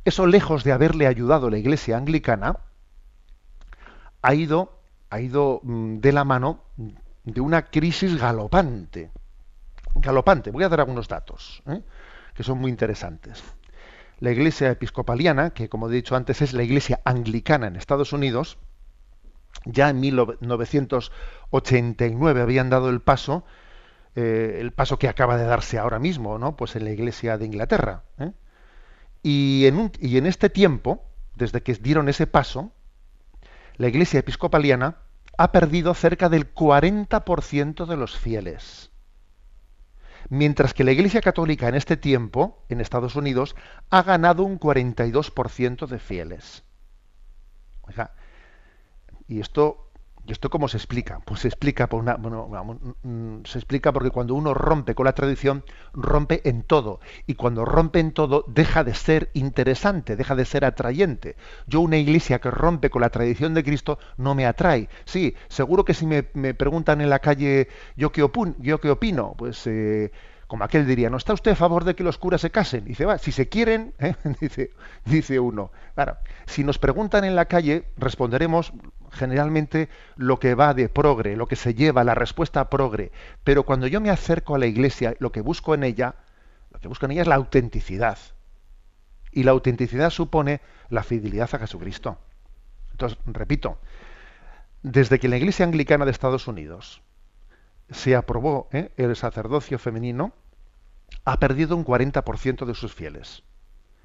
eso lejos de haberle ayudado la Iglesia anglicana, ha ido, ha ido mm, de la mano de una crisis galopante. Galopante. Voy a dar algunos datos ¿eh? que son muy interesantes. La Iglesia episcopaliana, que como he dicho antes es la Iglesia anglicana en Estados Unidos, ya en 1989 habían dado el paso, eh, el paso que acaba de darse ahora mismo, ¿no? Pues en la Iglesia de Inglaterra. ¿eh? Y en, este tiempo, desde que dieron ese paso, la Iglesia episcopaliana ha perdido cerca del 40% de los fieles. Mientras que la Iglesia Católica en este tiempo, en Estados Unidos, ha ganado un 42% de fieles. y esto ¿Y esto cómo se explica? Pues se explica por una, bueno, mm, se explica porque cuando uno rompe con la tradición, rompe en todo. Y cuando rompe en todo, deja de ser interesante, deja de ser atrayente. Yo una iglesia que rompe con la tradición de Cristo no me atrae. Sí, seguro que si me, preguntan en la calle yo qué, opino, yo qué opino, pues eh, como aquel diría, ¿no está usted a favor de que los curas se casen? dice, va, si se quieren, ¿eh? dice, dice uno. Claro, si nos preguntan en la calle, responderemos generalmente lo que va de progre, lo que se lleva, la respuesta progre. Pero cuando yo me acerco a la iglesia, lo que busco en ella, lo que busco en ella es la autenticidad. Y la autenticidad supone la fidelidad a Jesucristo. Entonces, repito, desde que la Iglesia Anglicana de Estados Unidos se aprobó ¿eh? el sacerdocio femenino, ha perdido un 40% de sus fieles.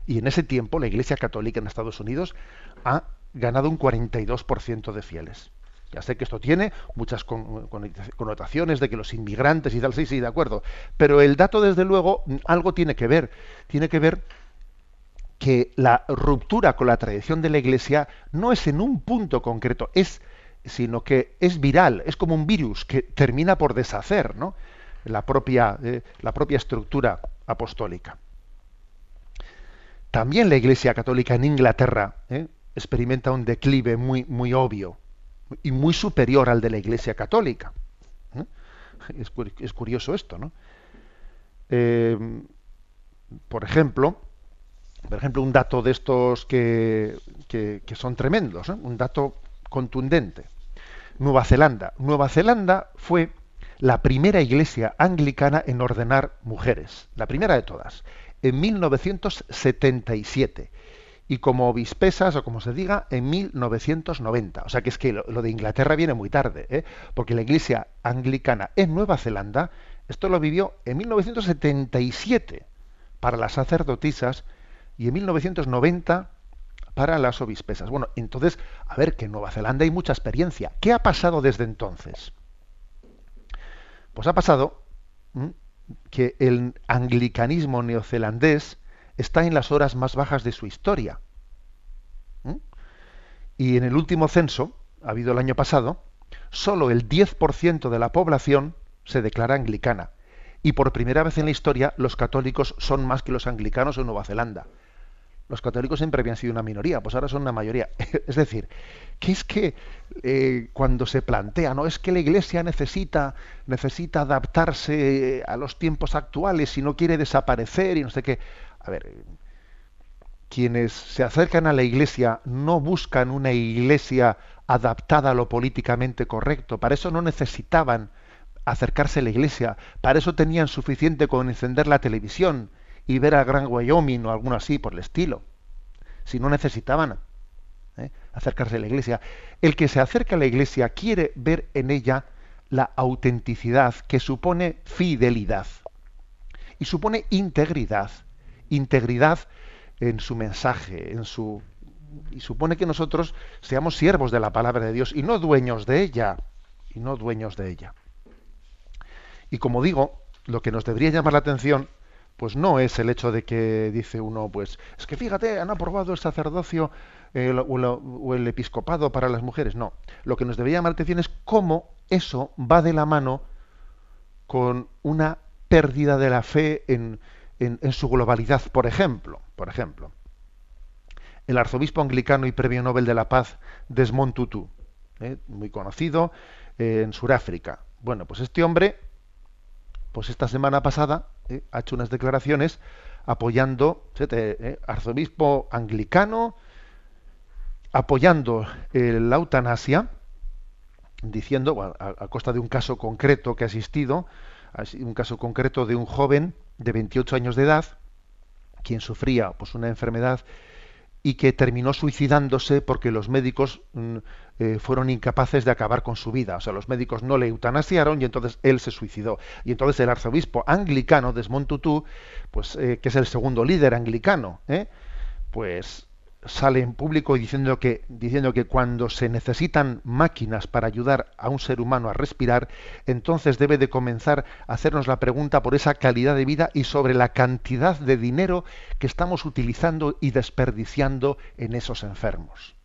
Y en ese tiempo la Iglesia Católica en Estados Unidos ha ganado un 42% de fieles. Ya sé que esto tiene muchas connotaciones de que los inmigrantes y tal, sí, sí, de acuerdo. Pero el dato, desde luego, algo tiene que ver. Tiene que ver que la ruptura con la tradición de la Iglesia no es en un punto concreto, es sino que es viral, es como un virus que termina por deshacer ¿no? la, propia, eh, la propia estructura apostólica. También la Iglesia Católica en Inglaterra ¿eh? experimenta un declive muy, muy obvio y muy superior al de la Iglesia Católica. ¿eh? Es, curioso esto, ¿no? por ejemplo, por ejemplo, un dato de estos que, que son tremendos, un dato contundente. Nueva Zelanda. Nueva Zelanda fue la primera iglesia anglicana en ordenar mujeres, la primera de todas, en 1977 y como obispesas, o como se diga, en 1990. O sea que es que lo, de Inglaterra viene muy tarde, ¿eh? porque la iglesia anglicana en Nueva Zelanda, esto lo vivió en 1977 para las sacerdotisas y en 1990 para las obispesas. Bueno, entonces, a ver, que en Nueva Zelanda hay mucha experiencia. ¿Qué ha pasado desde entonces? Pues ha pasado que el anglicanismo neozelandés está en las horas más bajas de su historia. Y en el último censo, ha habido el año pasado, solo el 10% de la población se declara anglicana. Y por primera vez en la historia los católicos son más que los anglicanos en Nueva Zelanda los católicos siempre habían sido una minoría, pues ahora son una mayoría. es decir, que es que eh, cuando se plantea, no es que la Iglesia necesita, necesita adaptarse a los tiempos actuales y no quiere desaparecer y no sé qué. A ver, quienes se acercan a la Iglesia no buscan una Iglesia adaptada a lo políticamente correcto. Para eso no necesitaban acercarse a la Iglesia. Para eso tenían suficiente con encender la televisión y ver al Gran Wyoming o alguno así por el estilo. Si no necesitaban ¿eh? acercarse a la iglesia. El que se acerca a la iglesia quiere ver en ella la autenticidad, que supone fidelidad y supone integridad, integridad en su mensaje, en su y supone que nosotros seamos siervos de la palabra de Dios y no dueños de ella, y no dueños de ella. Y como digo, lo que nos debería llamar la atención pues no es el hecho de que dice uno, pues es que fíjate, han aprobado el sacerdocio o, el, episcopado para las mujeres. No, lo que nos debería llamar la atención es cómo eso va de la mano con una pérdida de la fe en, su globalidad. Por ejemplo, por ejemplo, el arzobispo anglicano y premio Nobel de la Paz Desmond Tutu, ¿eh? muy conocido eh, en Sudáfrica. Bueno, pues este hombre, pues esta semana pasada ¿eh? ha hecho unas declaraciones apoyando, arzobispo anglicano, apoyando la eutanasia, diciendo, a, costa de un caso concreto que ha existido, un caso concreto de un joven de 28 años de edad, quien sufría pues, una enfermedad y que terminó suicidándose porque los médicos mm, eh, fueron incapaces de acabar con su vida. O sea, los médicos no le eutanasiaron y entonces él se suicidó. Y entonces el arzobispo anglicano Desmond Tutu, pues, eh, que es el segundo líder anglicano, ¿eh? pues sale en público diciendo que, diciendo que cuando se necesitan máquinas para ayudar a un ser humano a respirar, entonces debe de comenzar a hacernos la pregunta por esa calidad de vida y sobre la cantidad de dinero que estamos utilizando y desperdiciando en esos enfermos.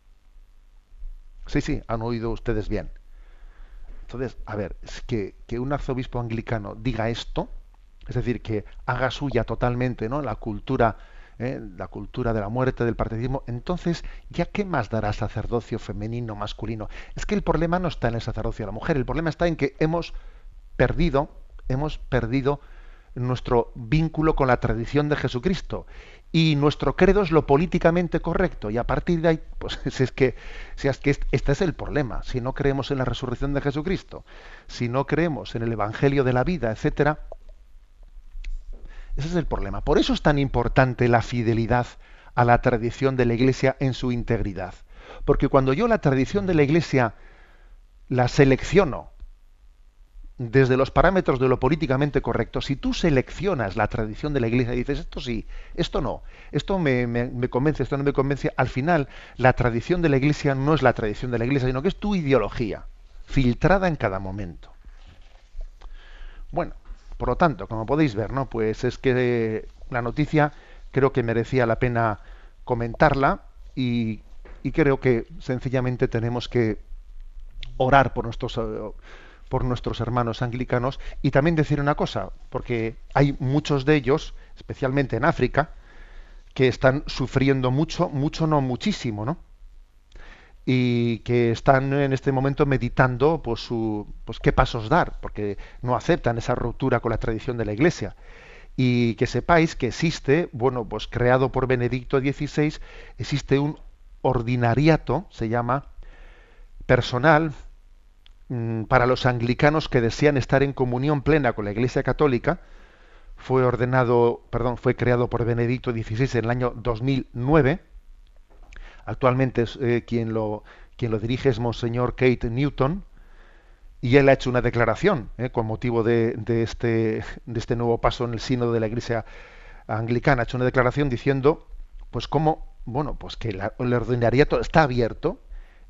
Sí, sí, han oído ustedes bien. Entonces, a ver, es que, que un arzobispo anglicano diga esto, es decir, que haga suya totalmente ¿no? la cultura ¿eh? la cultura de la muerte, del partidismo, entonces, ¿ya qué más dará sacerdocio femenino, masculino? Es que el problema no está en el sacerdocio de la mujer, el problema está en que hemos perdido, hemos perdido nuestro vínculo con la tradición de Jesucristo y nuestro credo es lo políticamente correcto y a partir de ahí pues es que si es que este es el problema si no creemos en la resurrección de Jesucristo si no creemos en el evangelio de la vida etcétera ese es el problema. Por eso es tan importante la fidelidad a la tradición de la Iglesia en su integridad. Porque cuando yo la tradición de la Iglesia la selecciono desde los parámetros de lo políticamente correcto, si tú seleccionas la tradición de la Iglesia y dices esto sí, esto no, esto me, me, convence, esto no me convence, al final la tradición de la Iglesia no es la tradición de la Iglesia, sino que es tu ideología, filtrada en cada momento. Bueno, por lo tanto, como podéis ver, ¿no? Pues es que la noticia creo que merecía la pena comentarla y, creo que sencillamente tenemos que orar por nuestros eh, por nuestros hermanos anglicanos y también decir una cosa, porque hay muchos de ellos, especialmente en África, que están sufriendo mucho, mucho no muchísimo, ¿no? Y que están en este momento meditando pues, su, pues qué pasos dar, porque no aceptan esa ruptura con la tradición de la Iglesia. Y que sepáis que existe, bueno, pues creado por Benedicto XVI, existe un ordinariato, se llama, personal mm, para los anglicanos que desean estar en comunión plena con la Iglesia Católica. Fue ordenado, perdón, fue creado por Benedicto XVI en el año 2009 Actualmente eh, quien, lo, quien lo dirige es Monseñor Kate Newton y él ha hecho una declaración eh, con motivo de, este, de este nuevo paso en el sínodo de la Iglesia anglicana. Ha hecho una declaración diciendo, pues cómo, bueno, pues que el ordinariato está abierto,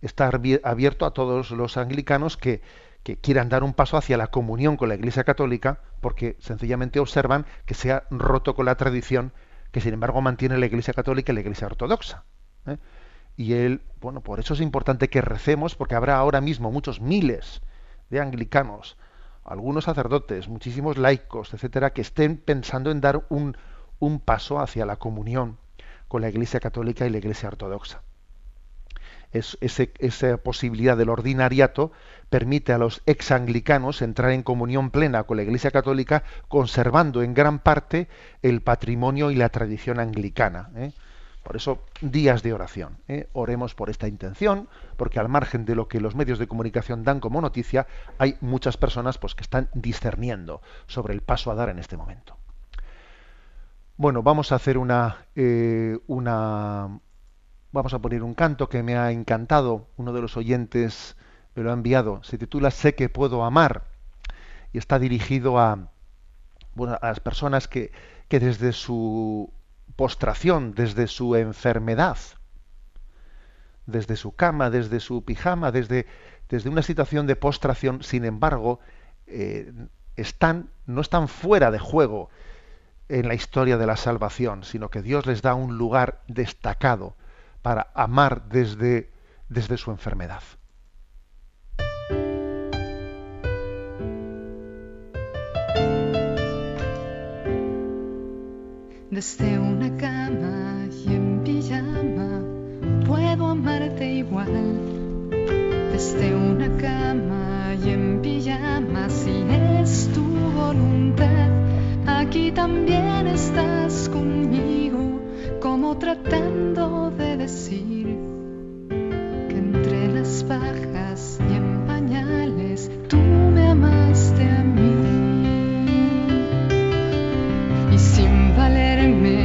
está abierto a todos los anglicanos que, que quieran dar un paso hacia la comunión con la Iglesia Católica, porque sencillamente observan que se ha roto con la tradición que sin embargo mantiene la Iglesia Católica y la Iglesia Ortodoxa. ¿eh? Y él, bueno, por eso es importante que recemos, porque habrá ahora mismo muchos miles de anglicanos, algunos sacerdotes, muchísimos laicos, etcétera, que estén pensando en dar un, un paso hacia la comunión con la Iglesia Católica y la Iglesia Ortodoxa. Es, esa posibilidad del ordinariato permite a los ex-anglicanos entrar en comunión plena con la Iglesia Católica, conservando en gran parte el patrimonio y la tradición anglicana. ¿eh? Por eso, días de oración. ¿eh? Oremos por esta intención, porque al margen de lo que los medios de comunicación dan como noticia, hay muchas personas pues, que están discerniendo sobre el paso a dar en este momento. Bueno, vamos a hacer una, eh, una, vamos a poner un canto que me ha encantado uno de los oyentes me lo ha enviado. Se titula Sé que puedo amar y está dirigido a, bueno, a las personas que, que desde su postración, desde su enfermedad, desde su cama, desde su pijama, desde, desde una situación de postración, sin embargo, eh, están, no están fuera de juego en la historia de la salvación, sino que Dios les da un lugar destacado para amar desde, desde su enfermedad. Desde una cama y en pijama puedo amarte igual. Desde una cama y en pijama si es tu voluntad. Aquí también estás conmigo, como tratando de decir que entre las bajas y en pañales tú me amaste a mí. me.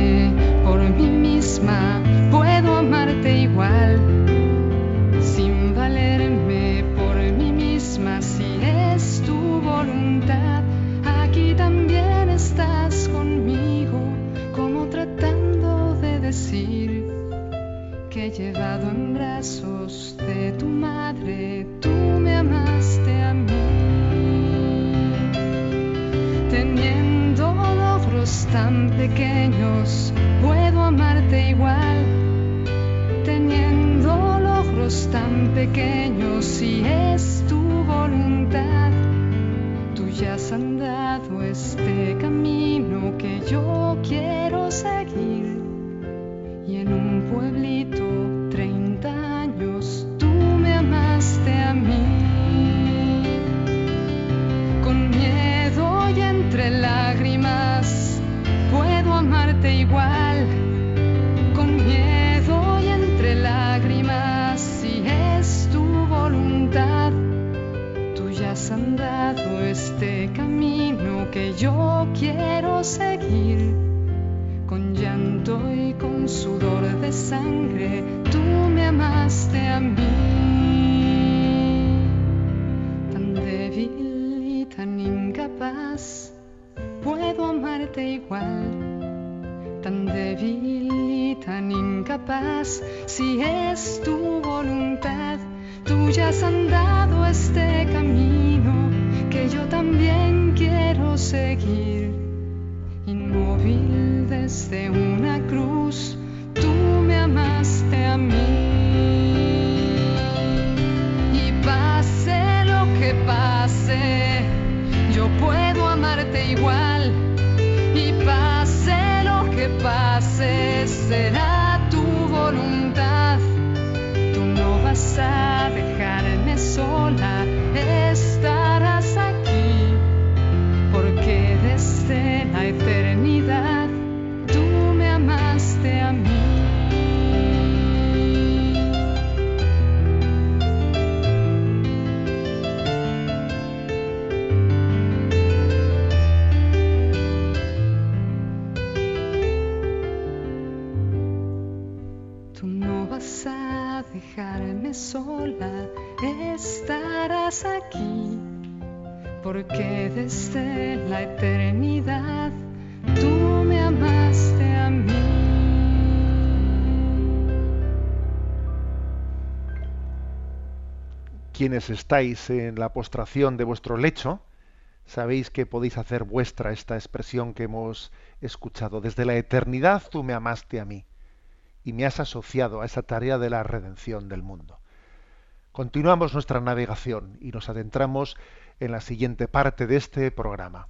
Estáis en la postración de vuestro lecho, sabéis que podéis hacer vuestra esta expresión que hemos escuchado. Desde la eternidad tú me amaste a mí y me has asociado a esa tarea de la redención del mundo. Continuamos nuestra navegación y nos adentramos en la siguiente parte de este programa.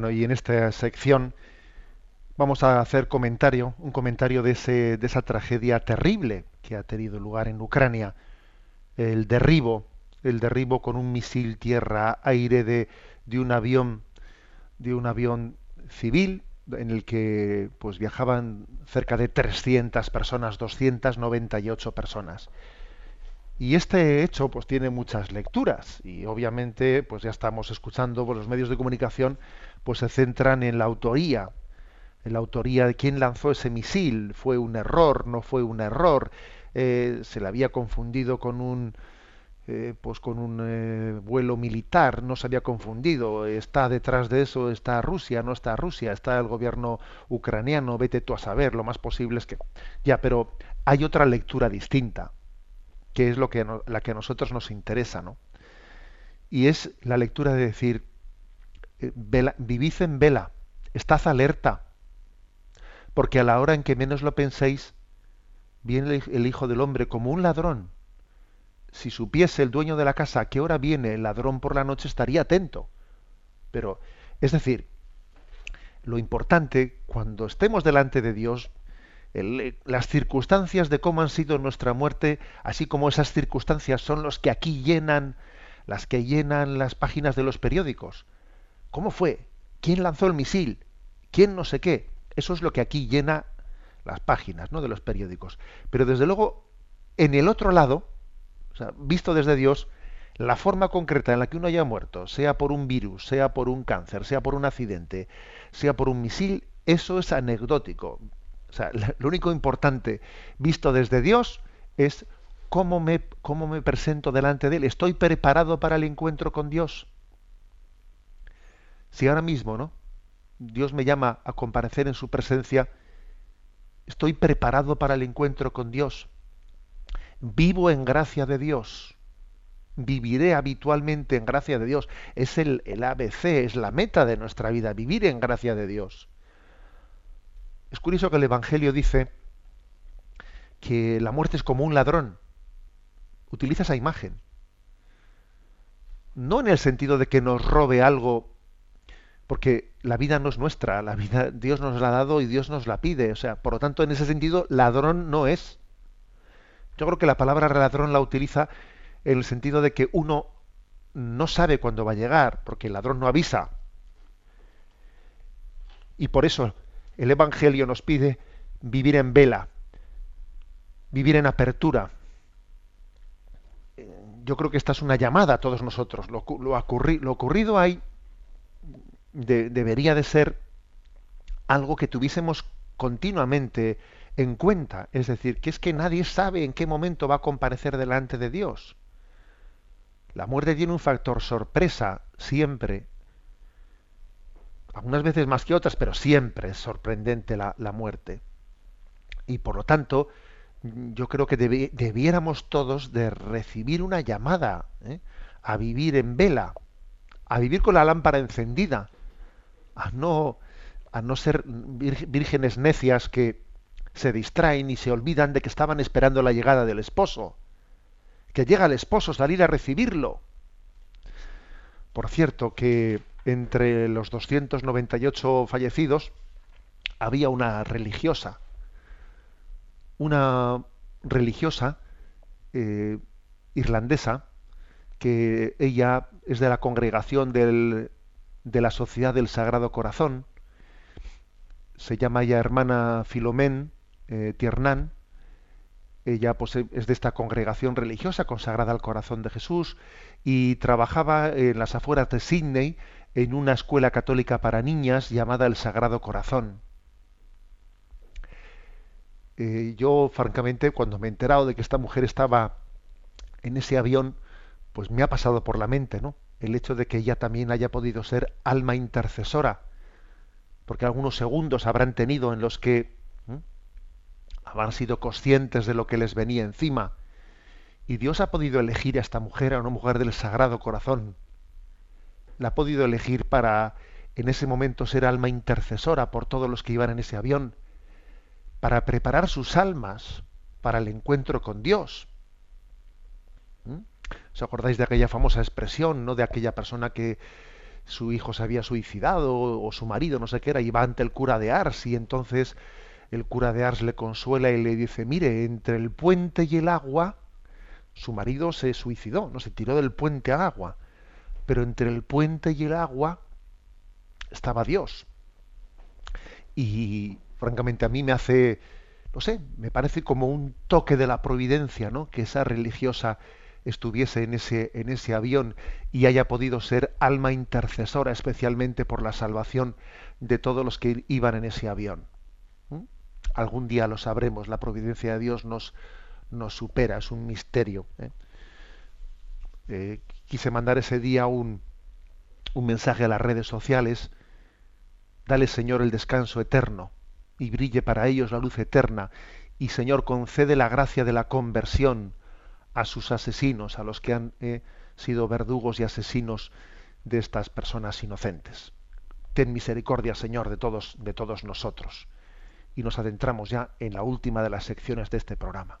Bueno, y en esta sección vamos a hacer comentario, un comentario de, ese, de esa tragedia terrible que ha tenido lugar en Ucrania, el derribo, el derribo con un misil tierra-aire de, de un avión, de un avión civil en el que pues viajaban cerca de 300 personas, 298 personas. Y este hecho pues tiene muchas lecturas. Y obviamente pues ya estamos escuchando por los medios de comunicación pues se centran en la autoría, en la autoría de quién lanzó ese misil, fue un error, no fue un error, eh, se le había confundido con un eh, pues con un eh, vuelo militar, no se había confundido, está detrás de eso, está Rusia, no está Rusia, está el gobierno ucraniano, vete tú a saber, lo más posible es que ya, pero hay otra lectura distinta que es lo que la que a nosotros nos interesa, ¿no? Y es la lectura de decir, eh, vivid en vela, estad alerta, porque a la hora en que menos lo penséis, viene el Hijo del Hombre como un ladrón. Si supiese el dueño de la casa a qué hora viene el ladrón por la noche, estaría atento. Pero, es decir, lo importante, cuando estemos delante de Dios, eh, las circunstancias de cómo han sido nuestra muerte, así como esas circunstancias son los que aquí llenan, las que llenan las páginas de los periódicos. ¿Cómo fue? ¿Quién lanzó el misil? ¿Quién no sé qué? Eso es lo que aquí llena las páginas ¿no? de los periódicos. Pero desde luego, en el otro lado, visto desde Dios, la forma concreta en la que uno haya muerto, sea por un virus, sea por un cáncer, sea por un accidente, sea por un misil, eso es anecdótico. O sea, lo único importante visto desde Dios es cómo me, cómo me presento delante de Él. ¿Estoy preparado para el encuentro con Dios? Si ahora mismo, ¿no? Dios me llama a comparecer en su presencia, ¿estoy preparado para el encuentro con Dios? ¿Vivo en gracia de Dios? viviré habitualmente en gracia de Dios. Es el, el, ABC, es la meta de nuestra vida, vivir en gracia de Dios. Es curioso que el Evangelio dice que la muerte es como un ladrón. Utiliza esa imagen. No en el sentido de que nos robe algo, porque la vida no es nuestra, la vida Dios nos la ha dado y Dios nos la pide. O sea, por lo tanto, en ese sentido, ladrón no es. Yo creo que la palabra ladrón la utiliza en el sentido de que uno no sabe cuándo va a llegar, porque el ladrón no avisa. Y por eso el Evangelio nos pide vivir en vela, vivir en apertura. Yo creo que esta es una llamada a todos nosotros. Lo, ocurrido ahí debería de ser algo que tuviésemos continuamente en cuenta. Es decir, que es que nadie sabe en qué momento va a comparecer delante de Dios. La muerte tiene un factor sorpresa siempre algunas veces más que otras, pero siempre es sorprendente la, muerte. Y por lo tanto, yo creo que debiéramos todos de recibir una llamada ¿eh? a vivir en vela, a vivir con la lámpara encendida, a no, a no ser vírgenes necias que se distraen y se olvidan de que estaban esperando la llegada del esposo, que llega el esposo, salir a recibirlo. Por cierto, que entre los 298 fallecidos había una religiosa, una religiosa eh, irlandesa, que ella es de la congregación del, de la Sociedad del Sagrado Corazón, se llama ya hermana Filomén eh, Tiernan, ella pues, es de esta congregación religiosa consagrada al corazón de Jesús y trabajaba en las afueras de Sydney en una escuela católica para niñas llamada El Sagrado Corazón. Eh, yo, francamente, cuando me he enterado de que esta mujer estaba en ese avión, pues me ha pasado por la mente, ¿no? El hecho de que ella también haya podido ser alma intercesora, porque algunos segundos habrán tenido en los que habrán sido conscientes de lo que les venía encima. Y Dios ha podido elegir a esta mujer, a una mujer del Sagrado Corazón, la ha podido elegir para en ese momento ser alma intercesora por todos los que iban en ese avión, para preparar sus almas para el encuentro con Dios. ¿Mm? ¿Os acordáis de aquella famosa expresión, no de aquella persona que su hijo se había suicidado o, su marido, no sé qué era, y va ante el cura de Ars y entonces el cura de Ars le consuela y le dice, mire, entre el puente y el agua, su marido se suicidó, no se tiró del puente al agua, pero entre el puente y el agua estaba Dios. Y francamente a mí me hace, no sé, me parece como un toque de la providencia, ¿no? Que esa religiosa estuviese en ese, en ese avión y haya podido ser alma intercesora especialmente por la salvación de todos los que iban en ese avión. ¿Mm? Algún día lo sabremos, la providencia de Dios nos, nos supera, es un misterio. ¿eh? Eh, quise mandar ese día un, mensaje a las redes sociales, dale Señor el descanso eterno y brille para ellos la luz eterna, y Señor concede la gracia de la conversión, a sus asesinos, a los que han eh, sido verdugos y asesinos de estas personas inocentes. Ten misericordia, Señor, de todos, de todos nosotros. Y nos adentramos ya en la última de las secciones de este programa.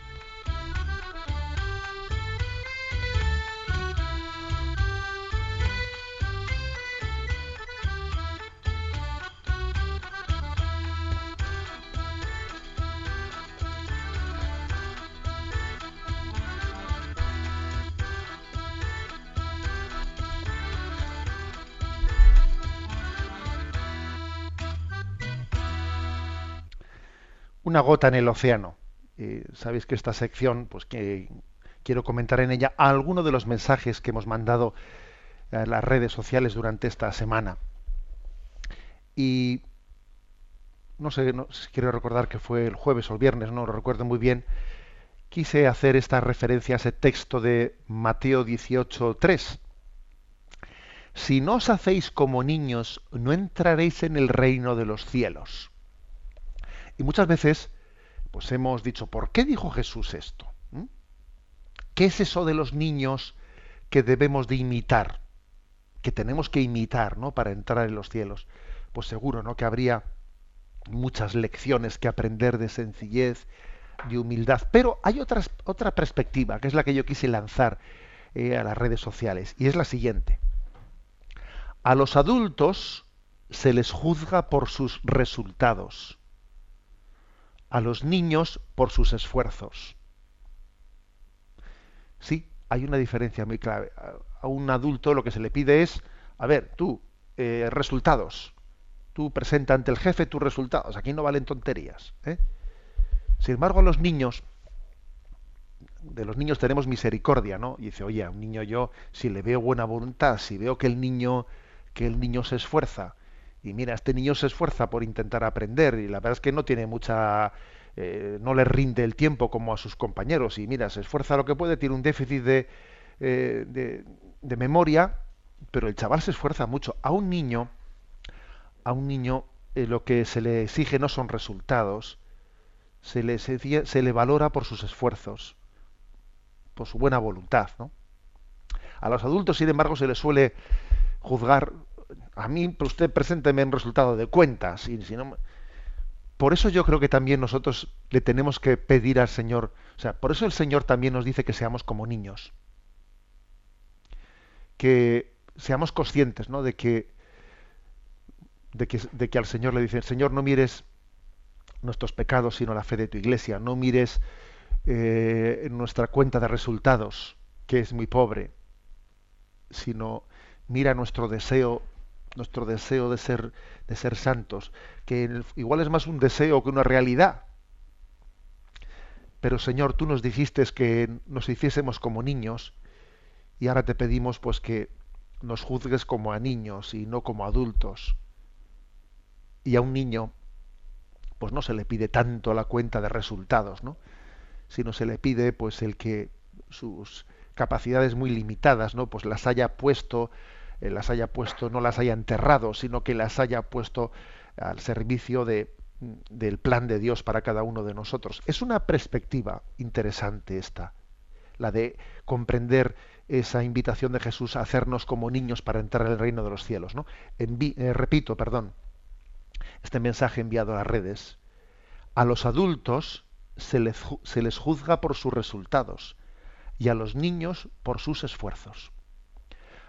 Una gota en el océano. Eh, Sabéis que esta sección, pues que quiero comentar en ella algunos de los mensajes que hemos mandado a las redes sociales durante esta semana. Y no sé, no, quiero recordar que fue el jueves o el viernes, no lo recuerdo muy bien. Quise hacer esta referencia a ese texto de Mateo 18:3. Si no os hacéis como niños, no entraréis en el reino de los cielos. Y muchas veces, pues hemos dicho, ¿por qué dijo Jesús esto? ¿Qué es eso de los niños que debemos de imitar? Que tenemos que imitar, ¿no? Para entrar en los cielos. Pues seguro, ¿no? Que habría muchas lecciones que aprender de sencillez, de humildad. Pero hay otra, otra perspectiva, que es la que yo quise lanzar eh, a las redes sociales, y es la siguiente. A los adultos se les juzga por sus resultados a los niños por sus esfuerzos. Sí, hay una diferencia muy clave. A un adulto lo que se le pide es, a ver, tú, eh, resultados. Tú presenta ante el jefe tus resultados. Aquí no valen tonterías. ¿eh? Sin embargo, a los niños, de los niños tenemos misericordia, ¿no? Y dice, oye, a un niño yo, si le veo buena voluntad, si veo que el niño, que el niño se esfuerza, y mira, este niño se esfuerza por intentar aprender y la verdad es que no tiene mucha, eh, no le rinde el tiempo como a sus compañeros y mira, se esfuerza lo que puede, tiene un déficit de, eh, de, memoria, pero el chaval se esfuerza mucho. A un niño, a un niño eh, lo que se le exige no son resultados, se le, se, se le valora por sus esfuerzos, por su buena voluntad, ¿no? A los adultos, sin embargo, se les suele juzgar a mí, usted presénteme un resultado de cuentas. Y si no, por eso yo creo que también nosotros le tenemos que pedir al Señor, o sea, por eso el Señor también nos dice que seamos como niños. Que seamos conscientes, ¿no? De que, de que, de que al Señor le dice, Señor, no mires nuestros pecados, sino la fe de tu iglesia. No mires eh, nuestra cuenta de resultados, que es muy pobre, sino mira nuestro deseo nuestro deseo de ser, de ser santos, que igual es más un deseo que una realidad. Pero Señor, tú nos dijiste que nos hiciésemos como niños y ahora te pedimos pues que nos juzgues como a niños y no como adultos. Y a un niño pues no se le pide tanto la cuenta de resultados, ¿no? Sino se le pide pues el que sus capacidades muy limitadas, ¿no? Pues las haya puesto las haya puesto, no las haya enterrado, sino que las haya puesto al servicio de, del plan de Dios para cada uno de nosotros. Es una perspectiva interesante esta, la de comprender esa invitación de Jesús a hacernos como niños para entrar en el reino de los cielos. ¿no? Eh, repito, perdón, este mensaje enviado a las redes. A los adultos se les, se les juzga por sus resultados y a los niños por sus esfuerzos.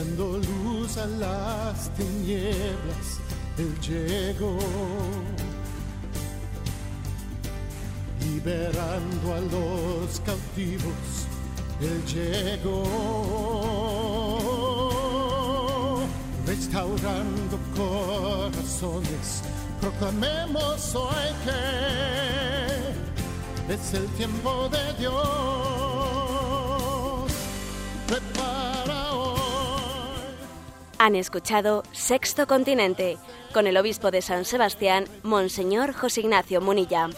Dando luz a las tinieblas. Él llegó liberando a los cautivos. Él llegó restaurando corazones. Proclamemos hoy que es el tiempo de Dios. Han escuchado Sexto Continente con el obispo de San Sebastián, Monseñor José Ignacio Munilla.